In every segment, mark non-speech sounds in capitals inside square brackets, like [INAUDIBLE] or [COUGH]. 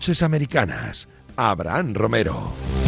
Noches Americanas. Abraham Romero.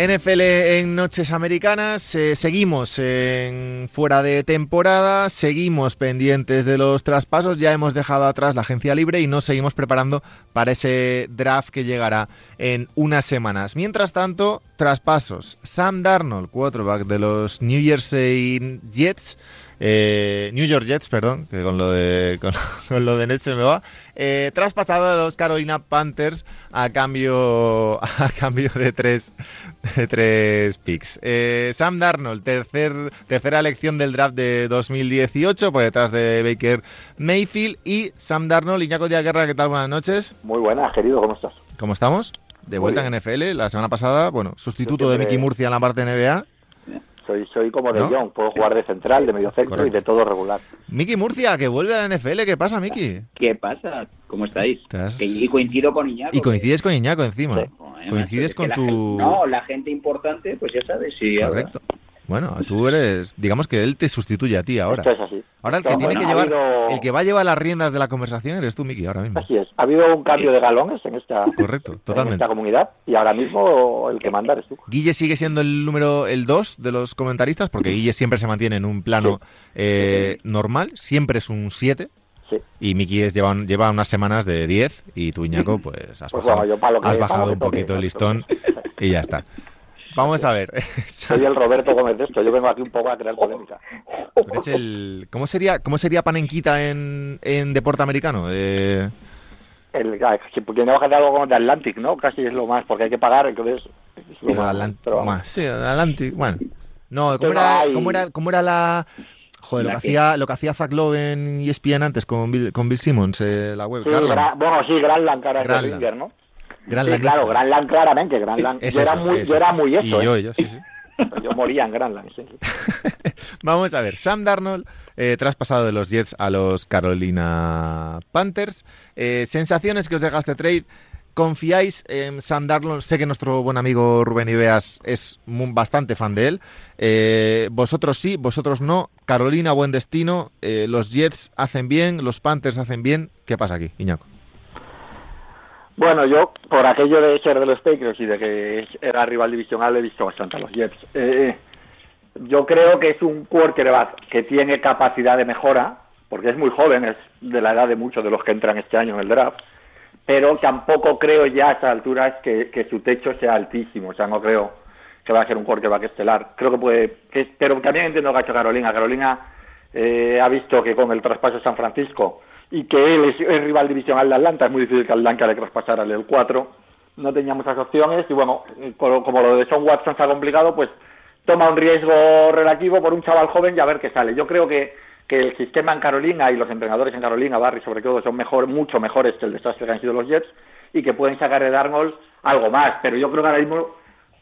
NFL en Noches Americanas, eh, seguimos en fuera de temporada, seguimos pendientes de los traspasos, ya hemos dejado atrás la agencia libre y nos seguimos preparando para ese draft que llegará en unas semanas. Mientras tanto, traspasos. Sam Darnold, quarterback de los New Jersey Jets, eh, New York Jets, perdón, que con lo de, con, [LAUGHS] lo de Nets se me va, eh, traspasado a los Carolina Panthers a cambio, [LAUGHS] a cambio de tres, de tres picks. Eh, Sam Darnold, tercer, tercera elección del draft de 2018 por detrás de Baker Mayfield y Sam Darnold, Iñaco Díaz Guerra, ¿qué tal? Buenas noches. Muy buenas, querido, ¿cómo estás? ¿Cómo estamos? De vuelta en NFL, la semana pasada, bueno, sustituto de Mickey Murcia en la parte de NBA. Soy, soy como de ¿No? puedo jugar de central, de medio centro y de todo regular. Miki Murcia, que vuelve a la NFL, ¿qué pasa, Miki? ¿Qué pasa? ¿Cómo estáis? Y coincido con Iñaco. Y coincides con Iñaco encima. coincides con tu... no, la gente importante, pues ya sabes, sí. Correcto. Bueno, tú eres, digamos que él te sustituye a ti ahora. Esto es así. Ahora el que tiene que llevar, el que va a llevar las riendas de la conversación eres tú, Miki, ahora mismo. Así es. Ha habido un cambio de galones en esta, Correcto, totalmente. esta comunidad y ahora mismo el que manda eres tú. Guille sigue siendo el número el 2 de los comentaristas porque Guille siempre se mantiene en un plano eh, normal, siempre es un 7. Sí. Y Miki es, lleva, lleva unas semanas de 10 y tú, Iñaco, [LAUGHS] pues has pues bajado, bueno, has bajado un poquito el listón y ya está. Vamos a ver. Soy [LAUGHS] el Roberto Gómez de esto. Yo vengo aquí un poco a crear polémica. Es el... ¿Cómo sería, cómo sería Panenquita en, en deporte americano? Eh... El, porque no algo como de Atlantic, ¿no? Casi es lo más, porque hay que pagar, entonces... Es más, Atlantic, pero... más. Sí, Atlantic, bueno. No, ¿cómo era, ¿cómo era, cómo era la... Joder, lo que, hacía, lo que hacía Zach Lowe en ESPN antes con Bill, con Bill Simmons, eh, la web. Sí, bueno, sí, Granland, cara de Ringer, ¿no? Gran sí, claro, Granland claramente, Granland. Es yo, eso, era muy, es yo era eso. muy eso. Y yo, ¿eh? yo, sí, sí. [LAUGHS] Yo moría en Granland, sí. [LAUGHS] Vamos a ver, Sam Darnold, eh, traspasado de los Jets a los Carolina Panthers. Eh, sensaciones que os deja este trade. ¿Confiáis en Sam Darnold? Sé que nuestro buen amigo Rubén Ideas es muy, bastante fan de él. Eh, vosotros sí, vosotros no. Carolina, buen destino. Eh, los Jets hacen bien, los Panthers hacen bien. ¿Qué pasa aquí, Iñaco? Bueno, yo, por aquello de ser de los Patriots y de que era rival divisional, he visto bastante a los Jets. Eh, yo creo que es un quarterback que tiene capacidad de mejora, porque es muy joven, es de la edad de muchos de los que entran este año en el draft, pero tampoco creo ya a estas alturas que, que su techo sea altísimo, o sea, no creo que va a ser un quarterback estelar. Creo que puede, que, pero también entiendo que ha hecho Carolina. Carolina eh, ha visto que con el traspaso de San Francisco y que él es, es, rival divisional de Atlanta, es muy difícil que Atlanta le traspasara el 4, no tenía muchas opciones y bueno, como lo de Sean Watson está complicado, pues toma un riesgo relativo por un chaval joven y a ver qué sale. Yo creo que, que el sistema en Carolina y los entrenadores en Carolina, Barry sobre todo, son mejor, mucho mejores que el desastre que han sido los Jets y que pueden sacar de Darnold algo más, pero yo creo que ahora mismo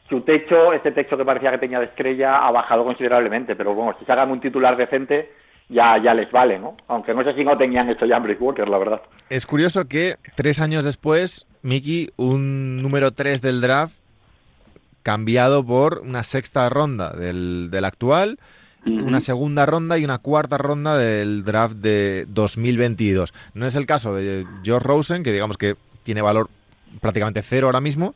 su techo, este techo que parecía que tenía de estrella, ha bajado considerablemente, pero bueno, si sacan un titular decente, ya, ya les vale, ¿no? Aunque no sé si no tenían esto ya en Walker, la verdad. Es curioso que tres años después, Mickey, un número tres del draft, cambiado por una sexta ronda del, del actual, uh -huh. una segunda ronda y una cuarta ronda del draft de 2022. No es el caso de George Rosen, que digamos que tiene valor prácticamente cero ahora mismo,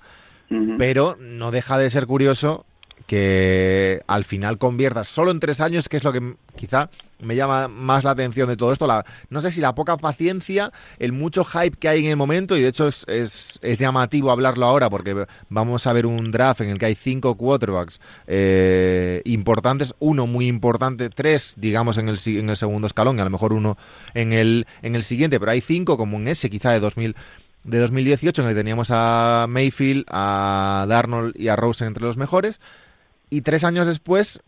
uh -huh. pero no deja de ser curioso que al final conviertas solo en tres años, que es lo que quizá me llama más la atención de todo esto. La, no sé si la poca paciencia, el mucho hype que hay en el momento, y de hecho es, es, es llamativo hablarlo ahora, porque vamos a ver un draft en el que hay cinco quarterbacks eh, importantes, uno muy importante, tres, digamos, en el, en el segundo escalón, y a lo mejor uno en el, en el siguiente, pero hay cinco como en ese quizá de 2000 de 2018 en el que teníamos a Mayfield, a Darnold y a Rosen entre los mejores y tres años después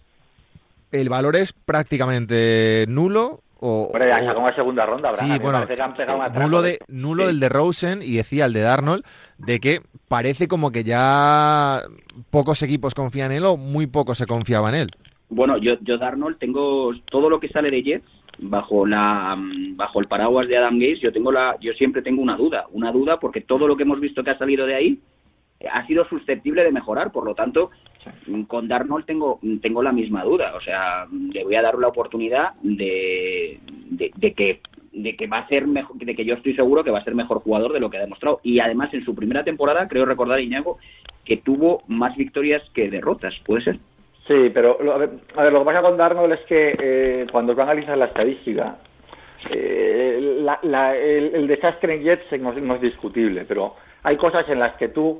el valor es prácticamente nulo. O, bueno, ya sacó una segunda ronda, ¿verdad? Sí, bueno, nulo, de, nulo sí. del de Rosen y decía el de Darnold, de que parece como que ya pocos equipos confían en él o muy pocos se confiaba en él. Bueno, yo, yo Darnold tengo todo lo que sale de Jets bajo la bajo el paraguas de Adam Gates, yo tengo la yo siempre tengo una duda, una duda porque todo lo que hemos visto que ha salido de ahí ha sido susceptible de mejorar, por lo tanto, Con Darnold tengo, tengo la misma duda. O sea, le voy a dar la oportunidad de, de, que de que va a ser mejor, de que yo estoy seguro que va a ser mejor jugador de lo que ha demostrado. Y además en su primera temporada, creo recordar Iñago, que tuvo más victorias que derrotas, ¿puede ser? Sí, pero a, ver, lo que pasa con Darnold es que eh, cuando a analizar la estadística, eh, el, desastre en Jets no, es discutible, pero hay cosas en las que tú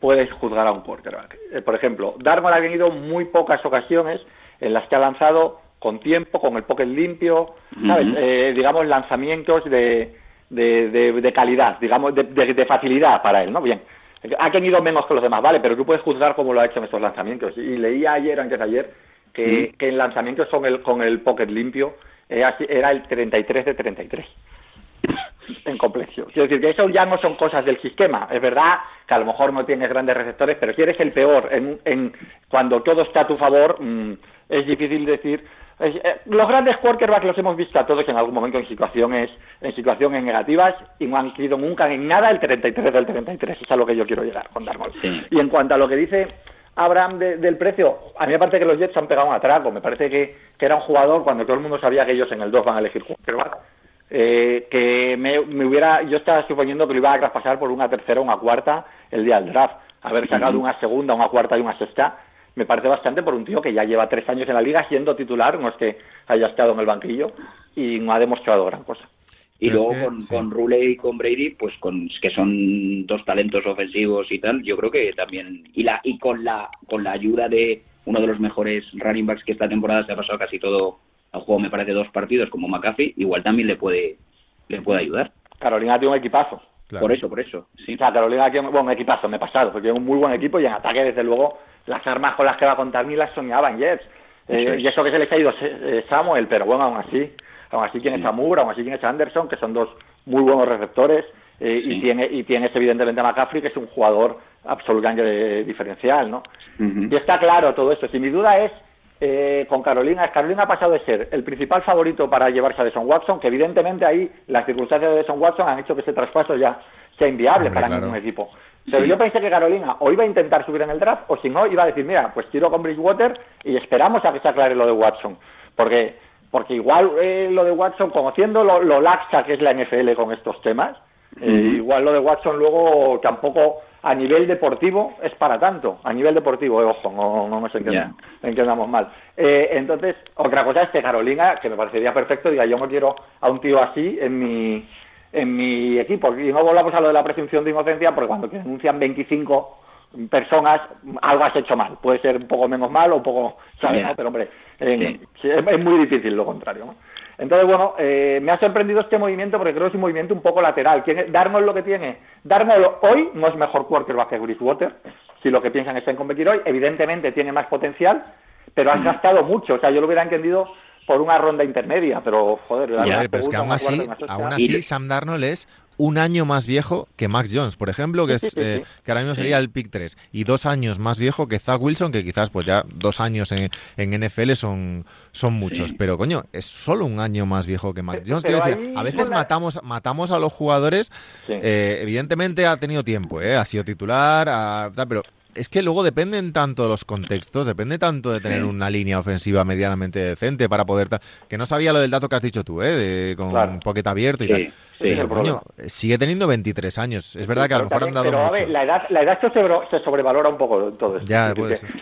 puedes juzgar a un quarterback. Eh, por ejemplo, Darnold ha tenido muy pocas ocasiones en las que ha lanzado con tiempo, con el pocket limpio, ¿sabes? digamos, lanzamientos de, de, calidad, digamos, de, facilidad para él, ¿no? Bien, ha tenido menos que los demás, vale, pero tú puedes juzgar cómo lo ha hecho en estos lanzamientos. Y leía ayer, antes de ayer, que, que en lanzamientos con el, con el pocket limpio era, era el 33 de 33 en complexión. Quiero decir que eso ya no son cosas del sistema. Es verdad que a lo mejor no tienes grandes receptores, pero si eres el peor en, en cuando todo está a tu favor, mm, es difícil decir eh, los grandes quarterbacks los hemos visto a todos en algún momento en situaciones en situaciones negativas y no han sido nunca en nada el 33 del 33. Eso es a lo que yo quiero llegar con Darnold. Y en cuanto a lo que dice Abraham del precio, a mí me parece que los Jets han pegado un atraco. Me parece que, era un jugador cuando todo el mundo sabía que ellos en el 2 van a elegir quarterback. Eh, que me, hubiera, yo estaba suponiendo que lo iba a traspasar por una tercera o una cuarta el día del draft. Haber sacado una segunda, una cuarta y una sexta me parece bastante por un tío que ya lleva tres años en la liga siendo titular, no es que haya estado en el banquillo y no ha demostrado gran cosa. Y luego con, con Rule y con Brady, pues con que son dos talentos ofensivos y tal, yo creo que también y la y con la con la ayuda de uno de los mejores running backs que esta temporada se ha pasado casi todo al juego, me parece dos partidos como McAfee, igual también le puede le puede ayudar. Carolina tiene un equipazo. Por eso, por eso. Sí. O sea, Carolina tiene un equipazo, me he pasado, porque tiene un muy buen equipo y en ataque, desde luego, las armas con las que va a contar ni las soñaban Jets. Eh, y eso que se les ha ido eh, Samuel, pero bueno, aún así, aún así tienes a Moore, aún así tienes a Anderson, que son dos muy buenos receptores, eh, y, tiene, y tienes evidentemente a McCaffrey, que es un jugador absolutamente diferencial, ¿no? Y está claro todo esto. Si mi duda es con Carolina, es Carolina ha pasado de ser el principal favorito para llevarse a Deson Watson, que evidentemente ahí las circunstancias de Deson Watson han hecho que ese traspaso ya sea inviable para ningún equipo. Pero yo pensé que Carolina o iba a intentar subir en el draft o si no iba a decir, mira, pues tiro con Bridgewater y esperamos a que se aclare lo de Watson. Porque, porque igual eh, lo de Watson, conociendo lo, laxa que es la NFL con estos temas, eh, igual lo de Watson luego tampoco a nivel deportivo es para tanto. A nivel deportivo, eh, ojo, no, no nos entendamos, mal. entonces, otra cosa es que Carolina, que me parecería perfecto, diga, yo no quiero a un tío así en mi en mi equipo. Y no volvamos a lo de la presunción de inocencia, porque cuando denuncian 25 personas, algo has hecho mal. Puede ser un poco menos mal o un poco, ¿sabes? Pero hombre, es, muy difícil lo contrario. Entonces, bueno, eh, me ha sorprendido este movimiento porque creo que es un movimiento un poco lateral. Darnos lo que tiene. Darnos hoy no es mejor quarterback que Bridgewater, si lo que piensan es en competir hoy. Evidentemente tiene más potencial, pero has gastado mucho. O sea, yo lo hubiera entendido por una ronda intermedia, pero joder, pero es que aún así, aún así Sam Darnold es un año más viejo que Max Jones, por ejemplo, que, es, eh, que ahora mismo sería el pick 3, y dos años más viejo que Zach Wilson, que quizás pues ya dos años en, en NFL son, son muchos, pero coño, es solo un año más viejo que Max Jones. decir, a veces matamos, matamos a los jugadores, eh, evidentemente ha tenido tiempo, eh, ha sido titular, pero es que luego dependen tanto de los contextos, depende tanto de tener una línea ofensiva medianamente decente para poder... Que no sabía lo del dato que has dicho tú, ¿eh? De, con un poquete abierto y tal. pero, coño, sigue teniendo 23 años. Es verdad que a lo mejor han dado pero, A ver, la edad, la edad se, sobrevalora un poco todo esto. Ya,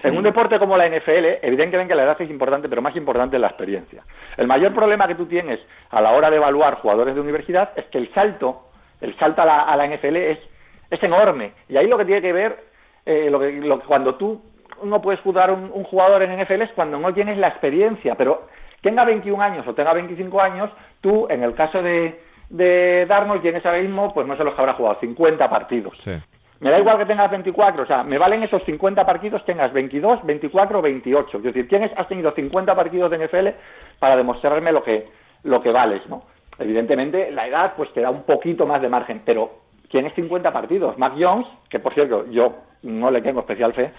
en un deporte como la NFL, evidentemente la edad es importante, pero más importante es la experiencia. El mayor problema que tú tienes a la hora de evaluar jugadores de universidad es que el salto, el salto a la, a la NFL es, es enorme. Y ahí lo que tiene que ver eh, lo, que, cuando tú no puedes juzgar un, un jugador en NFL es cuando no tienes la experiencia, pero tenga 21 años o tenga 25 años, tú, en el caso de, de Darnold, tienes ahora mismo, pues no sé los que habrá jugado, 50 partidos. Me da igual que tengas 24, o sea, me valen esos 50 partidos, tengas 22, 24 o 28. Es decir, tienes, has tenido 50 partidos de NFL para demostrarme lo que, lo que vales, ¿no? Evidentemente, la edad, pues te da un poquito más de margen, pero tienes 50 partidos. Mac Jones, que por cierto, yo no le tengo especial fe,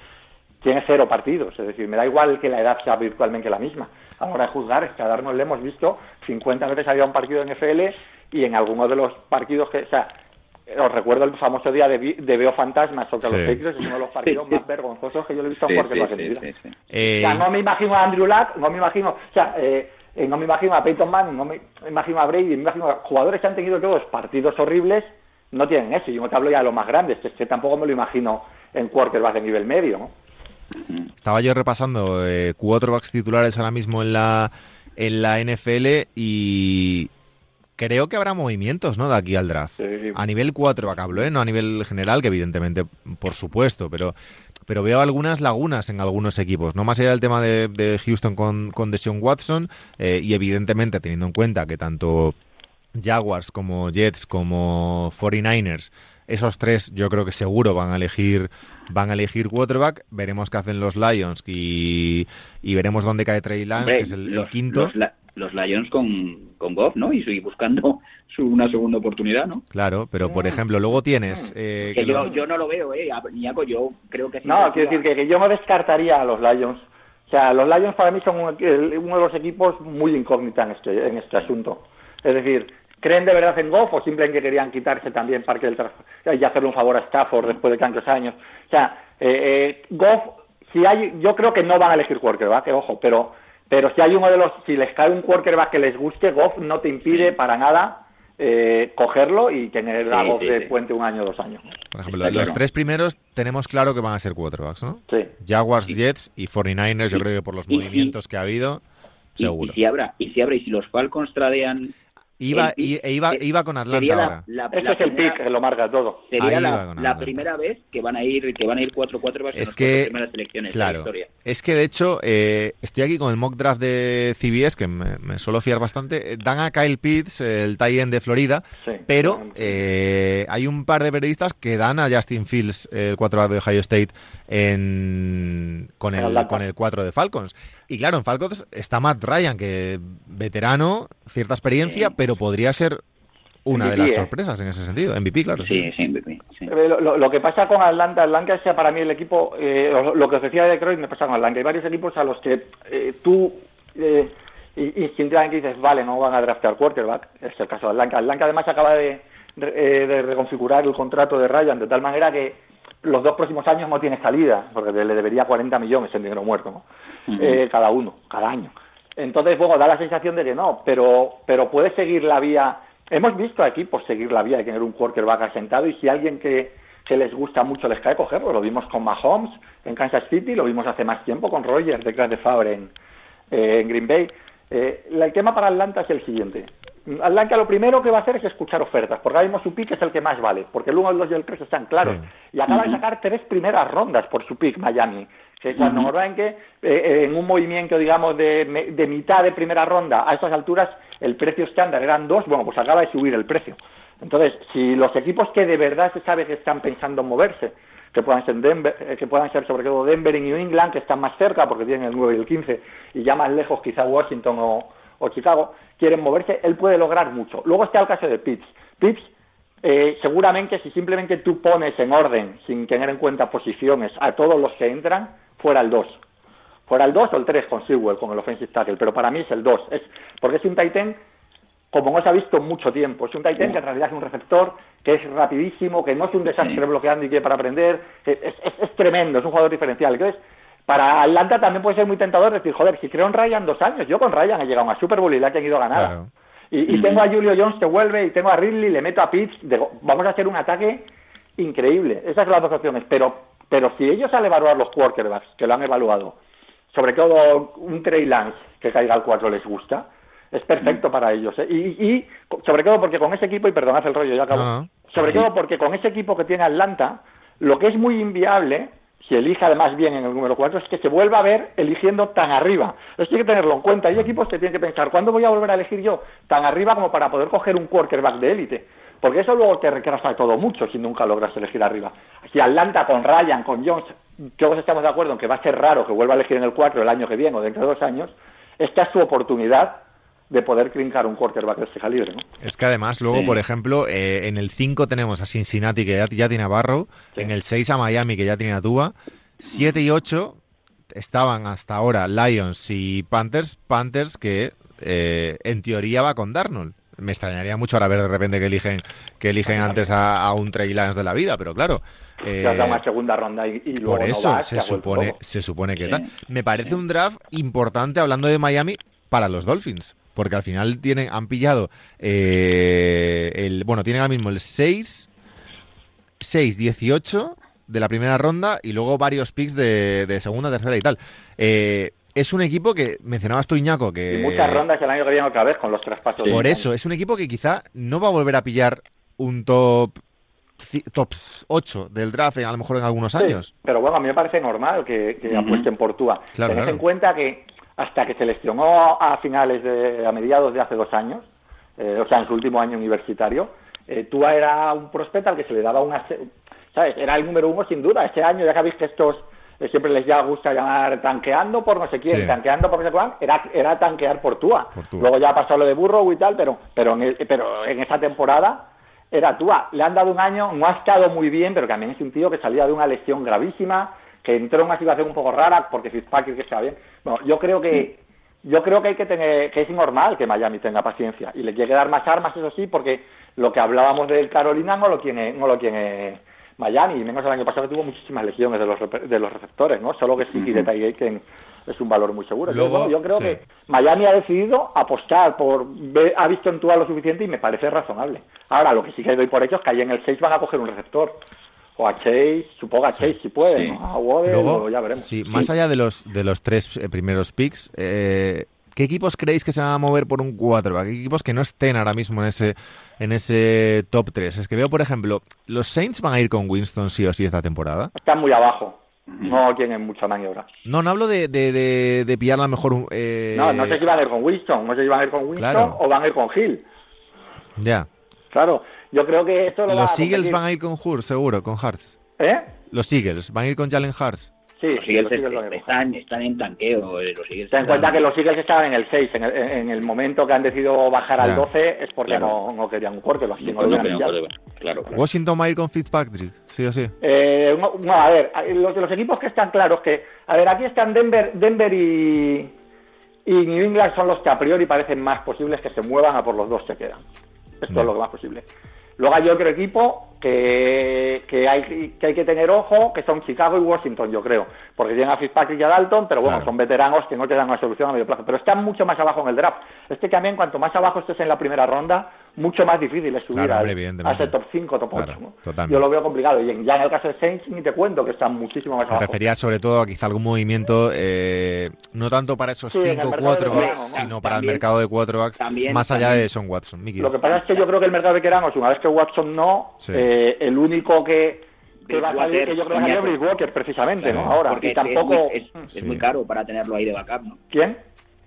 tiene cero partidos. Es decir, me da igual que la edad sea virtualmente la misma. A la hora de juzgar, es que a Darnold le hemos visto 50 veces había un partido en NFL y en algunos de los partidos que, o sea, os recuerdo el famoso día de, de Veo Fantasmas sobre los Patriots, es uno de los partidos más vergonzosos que yo le he visto en mi vida. O sea, no me imagino a Andrew Luck, no me imagino, o sea, eh, no me imagino a Peyton Manning, no me imagino a Brady, me imagino a jugadores que han tenido todos partidos horribles, no tienen eso. Yo no te hablo ya de los más grandes, que tampoco me lo imagino en quarterbacks de nivel medio, ¿no? Estaba yo repasando eh, quarterbacks titulares ahora mismo en la en la NFL y creo que habrá movimientos, ¿no? De aquí al draft. A nivel quarterback hablo, ¿eh? No a nivel general, que evidentemente, por supuesto, pero pero veo algunas lagunas en algunos equipos, no más allá del tema de, Houston con, con Deshaun Watson eh, y evidentemente teniendo en cuenta que tanto Jaguars como Jets como 49ers esos tres yo creo que seguro van a elegir van a elegir quarterback. Veremos qué hacen los Lions y, veremos dónde cae Trey Lance, que es el, quinto. Los, Lions con, con Goff, ¿no? Y, y buscando [LAUGHS] su, una segunda oportunidad, ¿no? Claro, pero por ejemplo, luego tienes... Eh, que yo, yo, no lo veo, ¿eh? yo creo que... no, quiero decir que, que, yo no descartaría a los Lions. O sea, los Lions para mí son uno de los equipos muy incógnita en este, en este asunto. Es decir, ¿Creen de verdad en Goff o simplemente querían quitarse también Parque del y hacerle un favor a Stafford después de tantos años? O sea, eh, eh, Goff, si hay, yo creo que no van a elegir quarterback, que ojo, pero, pero si hay uno de los, si les cae un quarterback que les guste, Goff no te impide para nada eh, cogerlo y tener la Goff de puente un año o dos años. Por ejemplo, los tres primeros tenemos claro que van a ser quarterbacks, ¿no? Sí. Jaguars, Jets y 49ers, yo creo que por los movimientos que ha habido, seguro. Y, si habrá, y si habrá, y si los Falcons tradean Iba, iba, iba con Atlanta ahora. Este es el pick que lo marca todo. Sería la, primera vez que van a ir que van a ir 4-4 es que, primeras elecciones claro, Es que de hecho, eh, estoy aquí con el mock draft de CBS, que me, suelo fiar bastante. Dan a Kyle Pitts, el tie de Florida, pero eh, hay un par de periodistas que dan a Justin Fields, el 4 de Ohio State, en, con, el, con el 4 de Falcons. Y claro, en Falcons está Matt Ryan, que veterano, cierta experiencia, pero podría ser una de las ¿eh? sorpresas en ese sentido. MVP, claro. Sí, sí, MVP. Eh, lo, que pasa con Atlanta, Atlanta es para mí el equipo, eh, lo, que os decía de Detroit me pasa con Atlanta. Hay varios equipos a los que tú eh, instintivamente dices, vale, no van a draftear quarterback. Es el caso de Atlanta. Atlanta además acaba de, de reconfigurar el contrato de Ryan de tal manera que los dos próximos años no tiene salida, porque le debería 40 millones en dinero muerto, ¿no? Eh, cada uno, cada año. Entonces, bueno, da la sensación de que no, pero, pero puede seguir la vía. Hemos visto aquí por seguir la vía de tener un quarterback asentado y si alguien que, que les gusta mucho les cae cogerlo, lo vimos con Mahomes en Kansas City, lo vimos hace más tiempo con Rogers de Favre en, eh, en Green Bay. Eh, el tema para Atlanta es el siguiente. Atlanta lo primero que va a hacer es escuchar ofertas, porque ahora mismo su pick es el que más vale, porque el 1, el 2 y el 3 están claros. Y acaba de sacar tres primeras rondas por su pick Miami. Que cuando uh que eh, eh, en un movimiento, digamos, de, de, mitad de primera ronda, a esas alturas, el precio estándar eran dos, bueno, pues acaba de subir el precio. Entonces, si los equipos que de verdad se sabe que están pensando en moverse, que puedan ser Denver, eh, que puedan ser sobre todo Denver y New England, que están más cerca porque tienen el 9 y el 15, y ya más lejos quizá Washington o, o Chicago quieren moverse, él puede lograr mucho. Luego está el caso de Pitts. Pitts, eh, seguramente si simplemente tú pones en orden, sin tener en cuenta posiciones, a todos los que entran, fuera el 2. Fuera el 2 o el 3 con Sewell, con el offensive tackle, pero para mí es el 2. Es, porque es un Titan, como no se ha visto mucho tiempo, es un Titan que en realidad es un receptor que es rapidísimo, que no es un desastre bloqueando y que para aprender, es, es, tremendo, es un jugador diferencial. Entonces, para Atlanta también puede ser muy tentador decir, joder, si creo en Ryan dos años, yo con Ryan he llegado a una Super Bowl y la he ido a ganar. Y, tengo a Julio Jones que vuelve y tengo a Ridley, le meto a Pitts, vamos a hacer un ataque increíble. Esas son las dos opciones. Pero, pero si ellos al evaluar los quarterbacks, que lo han evaluado, sobre todo un Trey Lance que caiga al 4 les gusta, es perfecto para ellos. ¿eh? Y, sobre todo porque con ese equipo, y perdonad el rollo, ya acabo, sobre todo porque con ese equipo que tiene Atlanta, lo que es muy inviable si elige además bien en el número 4, es que se vuelva a ver eligiendo tan arriba. Esto hay que tenerlo en cuenta. Hay equipos que tienen que pensar, ¿cuándo voy a volver a elegir yo tan arriba como para poder coger un quarterback de élite? Porque eso luego te retrasa todo mucho si nunca logras elegir arriba. Si Atlanta con Ryan, con Jones, todos estamos de acuerdo en que va a ser raro que vuelva a elegir en el 4 el año que viene o dentro de dos años, esta es su oportunidad de poder trincar un quarterback de este calibre. ¿no? Es que además, luego, por ejemplo, eh, en el 5 tenemos a Cincinnati, que ya, tiene a Barrow, en el 6 a Miami, que ya tiene a Tuba, 7 y 8 estaban hasta ahora Lions y Panthers, Panthers que eh, en teoría va con Darnold. Me extrañaría mucho ahora ver de repente que eligen que eligen antes a, un Trey Lance de la vida, pero claro. Eh, una segunda ronda y, luego Por eso se, supone, se supone que tal. Me parece un draft importante hablando de Miami para los Dolphins. Porque al final tienen, han pillado eh, el. Bueno, tienen ahora mismo el 6, 6, 18 de la primera ronda y luego varios picks de, de segunda, tercera y tal. Eh, es un equipo que mencionabas tú, Iñaco, que... Y muchas rondas el año que viene otra vez con los traspasos. Por eso, es un equipo que quizá no va a volver a pillar un top top 8 del draft a lo mejor en algunos años. pero bueno, a mí me parece normal que, apuesten por Tua. Tened en cuenta que hasta que se lesionó a finales de, a mediados de hace dos años, eh, o sea, en su último año universitario, eh, Tua era un prospecto al que se le daba una, ¿sabes? Era el número uno sin duda. Este año, ya que habéis que estos siempre les ya gusta llamar tanqueando por no sé quién, tanqueando por no sé cuál, era, era tanquear por Tua. Luego ya pasó lo de Burrow y tal, pero, pero, en, pero en esa temporada era Tua. Le han dado un año, no ha estado muy bien, pero también es un tío que salía de una lesión gravísima, que entró en una situación un poco rara, porque Fitzpatrick que está bien. Bueno, yo creo que yo creo que hay que tener, que es normal que Miami tenga paciencia y le quiere dar más armas, eso sí, porque lo que hablábamos del Carolina no lo tiene, no lo tiene Miami, y menos el año pasado que tuvo muchísimas lesiones de los, de los receptores, ¿no? Solo que sí, uh de Ty es un valor muy seguro. yo creo que Miami ha decidido apostar por, ha visto en Tua lo suficiente y me parece razonable. Ahora, lo que sí que doy por hecho es que ahí en el 6 van a coger un receptor. O a Chase, supongo a Chase si puede, a Waddle, ya veremos. Sí, más allá de los, de los tres eh, primeros picks, eh, ¿qué equipos creéis que se van a mover por un quarterback? ¿Qué equipos que no estén ahora mismo en ese en ese top 3. Es que veo, por ejemplo, ¿los Saints van a ir con Winston sí o sí esta temporada? Están muy abajo. No tienen mucha maniobra. No, no hablo de, de, de, pillar a lo mejor un... Eh... No, no sé si van a ir con Winston. No sé si van a ir con Winston o van a ir con Hill. Ya. Claro. Yo creo que esto lo Los Eagles van a ir con Hur, seguro, con Hearts. ¿Eh? Los Eagles van a ir con Jalen Hearts. Sí, los Eagles, están, están, en tanqueo. Eh, los Eagles Ten en cuenta que los Eagles estaban en el 6. En el, en el momento que han decidido bajar al 12 es porque no, no, querían un corte. Los no, no, claro, claro. Washington va a ir con Fitzpatrick, sí o sí. Eh, no, a ver, los, los equipos que están claros que... A ver, aquí están Denver, Denver y, y New England son los que a priori parecen más posibles que se muevan a por los dos se quedan. Esto es lo que más posible. Luego hay otro equipo que, que, hay, que hay que tener ojo, que son Chicago y Washington, yo creo, porque tienen a Fitzpatrick y a Dalton, pero bueno, son veteranos que no te dan una solución a medio plazo, pero están mucho más abajo en el draft. Este también, cuanto más abajo estés en la primera ronda, mucho más difícil es subir a, ese top 5, top 8. Yo lo veo complicado. Y ya en el caso de Saints, ni te cuento que están muchísimo más abajo. Me refería sobre todo a quizá algún movimiento, eh, no tanto para esos 5 4 backs, sino para el mercado de 4 backs, más allá de Son Watson. Lo que pasa es que yo creo que el mercado de Queramos, una vez que Watson no, eh, el único que que va a salir, que yo creo que va Walker, precisamente, ¿no? Ahora, porque tampoco... Es, muy caro para tenerlo ahí de backup, ¿no? ¿Quién?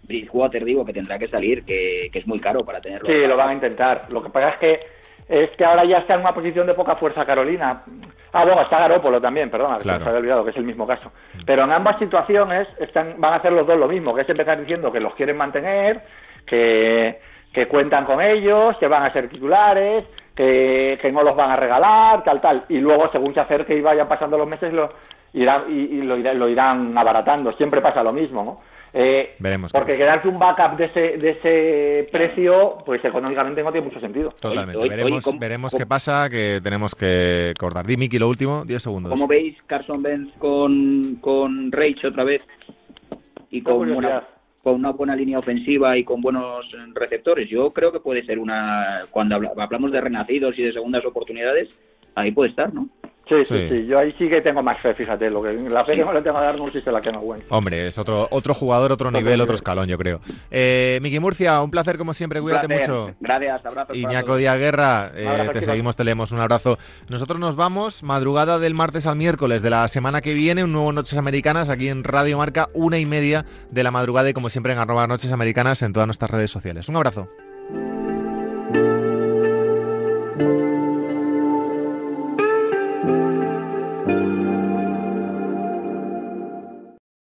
Bridgewater, digo, que tendrá que salir, que, es muy caro para tenerlo. Sí, lo van a intentar. Lo que pasa es que es que ahora ya está en una posición de poca fuerza Carolina. Ah, bueno, está Garópolo también, perdona, que se me había olvidado que es el mismo caso. Pero en ambas situaciones están, van a hacer los dos lo mismo, que es empezar diciendo que los quieren mantener, que, que cuentan con ellos, que van a ser titulares, que, que no los van a regalar, tal, tal. Y luego, según se acerque y vayan pasando los meses, lo irán, y, lo, irán, lo irán abaratando. Siempre pasa lo mismo, ¿no? Eh, Veremos. Porque quedarse un backup de ese, de ese precio, pues económicamente no tiene mucho sentido. Totalmente. veremos veremos qué pasa, que tenemos que cortar. Di, Miki, lo último, 10 segundos. ¿Cómo veis Carson Benz con, con Rage otra vez? Y con una, con una buena línea ofensiva y con buenos receptores. Yo creo que puede ser una... Cuando hablamos de renacidos y de segundas oportunidades, ahí puede estar, ¿no? Sí, sí, sí, Yo ahí sí que tengo más fe, fíjate. Lo que, la fe que no le tengo a dar no existe la que no bueno. Hombre, es otro, otro jugador, otro nivel, otro escalón, yo creo. Eh, Miki Murcia, un placer como siempre. Cuídate mucho. Gracias, abrazo. Iñaco Díaz Guerra, eh, te seguimos, te leemos. Un abrazo. Nosotros nos vamos, madrugada del martes al miércoles de la semana que viene, un nuevo Noches Americanas aquí en Radio Marca, una y media de la madrugada y como siempre en arroba Noches Americanas en todas nuestras redes sociales. Un abrazo.